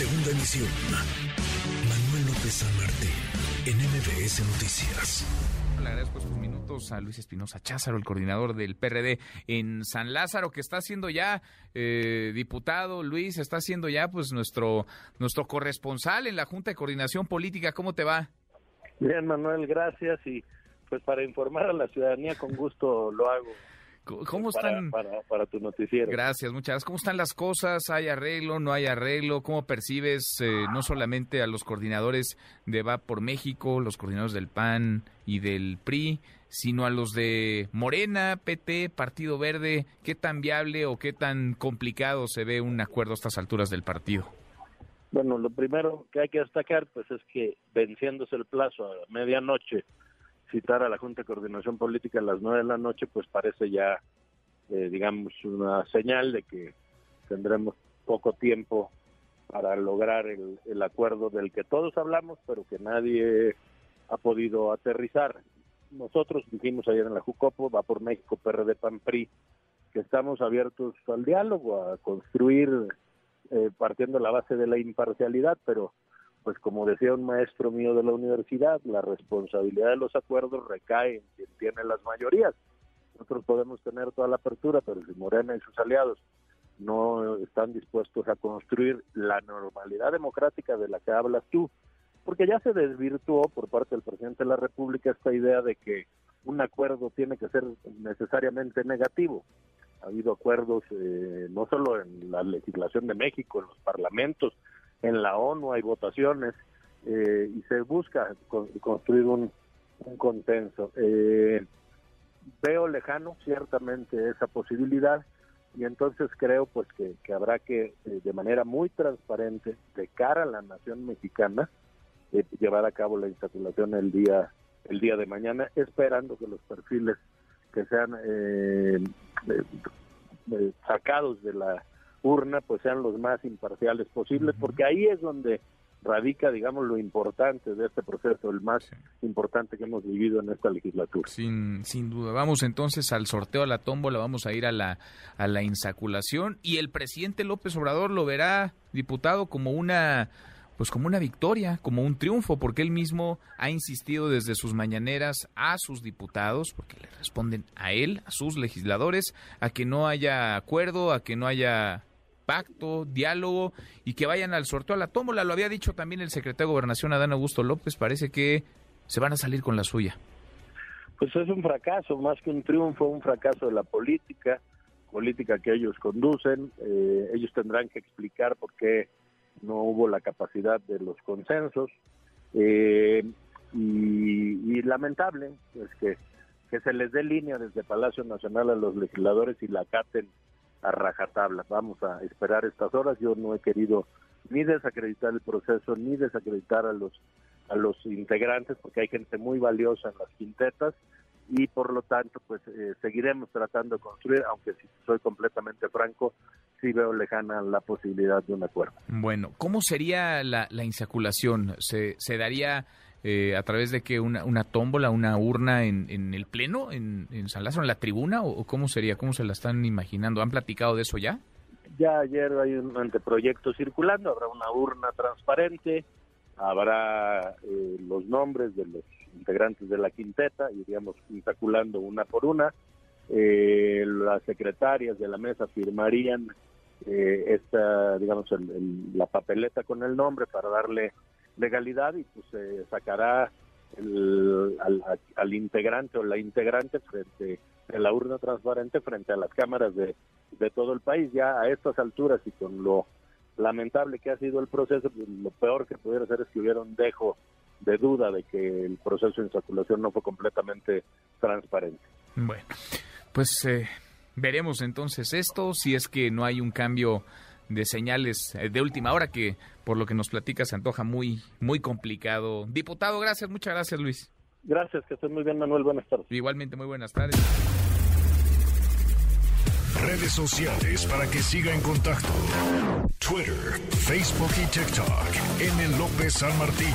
Segunda emisión. Manuel López San Martín, en MBS Noticias. Le agradezco estos minutos a Luis Espinosa Cházaro, el coordinador del PRD en San Lázaro, que está siendo ya eh, diputado. Luis, está siendo ya pues nuestro, nuestro corresponsal en la Junta de Coordinación Política. ¿Cómo te va? Bien, Manuel, gracias. Y pues para informar a la ciudadanía, con gusto lo hago. ¿Cómo están? Para, para, tu noticiero. Gracias, muchas gracias. ¿Cómo están las cosas? ¿Hay arreglo? ¿No hay arreglo? ¿Cómo percibes eh, no solamente a los coordinadores de Va por México, los coordinadores del PAN y del PRI, sino a los de Morena, PT, Partido Verde? ¿Qué tan viable o qué tan complicado se ve un acuerdo a estas alturas del partido? Bueno, lo primero que hay que destacar pues es que venciéndose el plazo a medianoche citar a la Junta de Coordinación Política a las nueve de la noche, pues parece ya, eh, digamos, una señal de que tendremos poco tiempo para lograr el, el, acuerdo del que todos hablamos, pero que nadie ha podido aterrizar. Nosotros dijimos ayer en la Jucopo, va por México, PRD, PAN, PRI, que estamos abiertos al diálogo, a construir eh, partiendo la base de la imparcialidad, pero pues como decía un maestro mío de la universidad, la responsabilidad de los acuerdos recae en quien tiene las mayorías. Nosotros podemos tener toda la apertura, pero si Morena y sus aliados no están dispuestos a construir la normalidad democrática de la que hablas tú, porque ya se desvirtuó por parte del presidente de la República esta idea de que un acuerdo tiene que ser necesariamente negativo. Ha habido acuerdos eh, no solo en la legislación de México, en los parlamentos, en la ONU hay votaciones eh, y se busca construir un, consenso. Eh, veo lejano ciertamente esa posibilidad y entonces creo pues que, habrá que eh, de manera muy transparente de cara a la nación mexicana llevar a cabo la insaculación el día el día de mañana esperando que los perfiles que sean sacados de la urna pues sean los más imparciales posibles, porque ahí es donde radica, digamos, lo importante de este proceso, el más importante que hemos vivido en esta legislatura. Sin, sin duda. Vamos entonces al sorteo, a la tómbola, vamos a ir a la, a la insaculación y el presidente López Obrador lo verá, diputado, como una pues como una victoria, como un triunfo, porque él mismo ha insistido desde sus mañaneras a sus diputados, porque le responden a él, a sus legisladores, a que no haya acuerdo, a que no haya pacto, diálogo y que vayan al sorteo a la tómbola. Lo había dicho también el secretario de Gobernación, Adán Augusto López, parece que se van a salir con la suya. Pues es un fracaso, más que un triunfo, un fracaso de la política, política que ellos conducen. Eh, ellos tendrán que explicar por qué no hubo la capacidad de los consensos. Eh, y, lamentable es que, que se les dé línea desde Palacio Nacional a los legisladores y la caten a rajatabla. Vamos a esperar estas horas. Yo no he querido ni desacreditar el proceso ni desacreditar a los a los integrantes porque hay gente muy valiosa en las quintetas y por lo tanto pues eh, seguiremos tratando de construir aunque si soy completamente franco sí veo lejana la posibilidad de un acuerdo. Bueno, ¿cómo sería la, la insaculación? ¿Se, se daría eh, a través de que una, una tómbola, una urna en, en el pleno, en, en, San Lázaro, en la tribuna, o, cómo sería, cómo se la están imaginando? ¿Han platicado de eso ya? Ya ayer hay un anteproyecto circulando, habrá una urna transparente, habrá eh, los nombres de los integrantes de la quinteta, iríamos insaculando una por una, eh, las secretarias de la mesa firmarían eh, esta, digamos, la papeleta con el nombre para darle legalidad y pues se sacará al, integrante o la integrante frente a la urna transparente frente a las cámaras de, de todo el país. Ya a estas alturas y con lo lamentable que ha sido el proceso, pues, lo peor que pudiera ser es que hubiera un dejo de duda de que el proceso de insaculación no fue completamente transparente. Bueno, pues eh, veremos entonces esto, si es que no hay un cambio de señales eh, de última hora que por lo que nos platica se antoja muy muy complicado. Diputado, gracias, muchas gracias Luis. Gracias, que estés muy bien Manuel, buenas tardes. Igualmente, muy buenas tardes. Redes sociales para que siga en contacto: Twitter, Facebook y TikTok. M. López San Martín.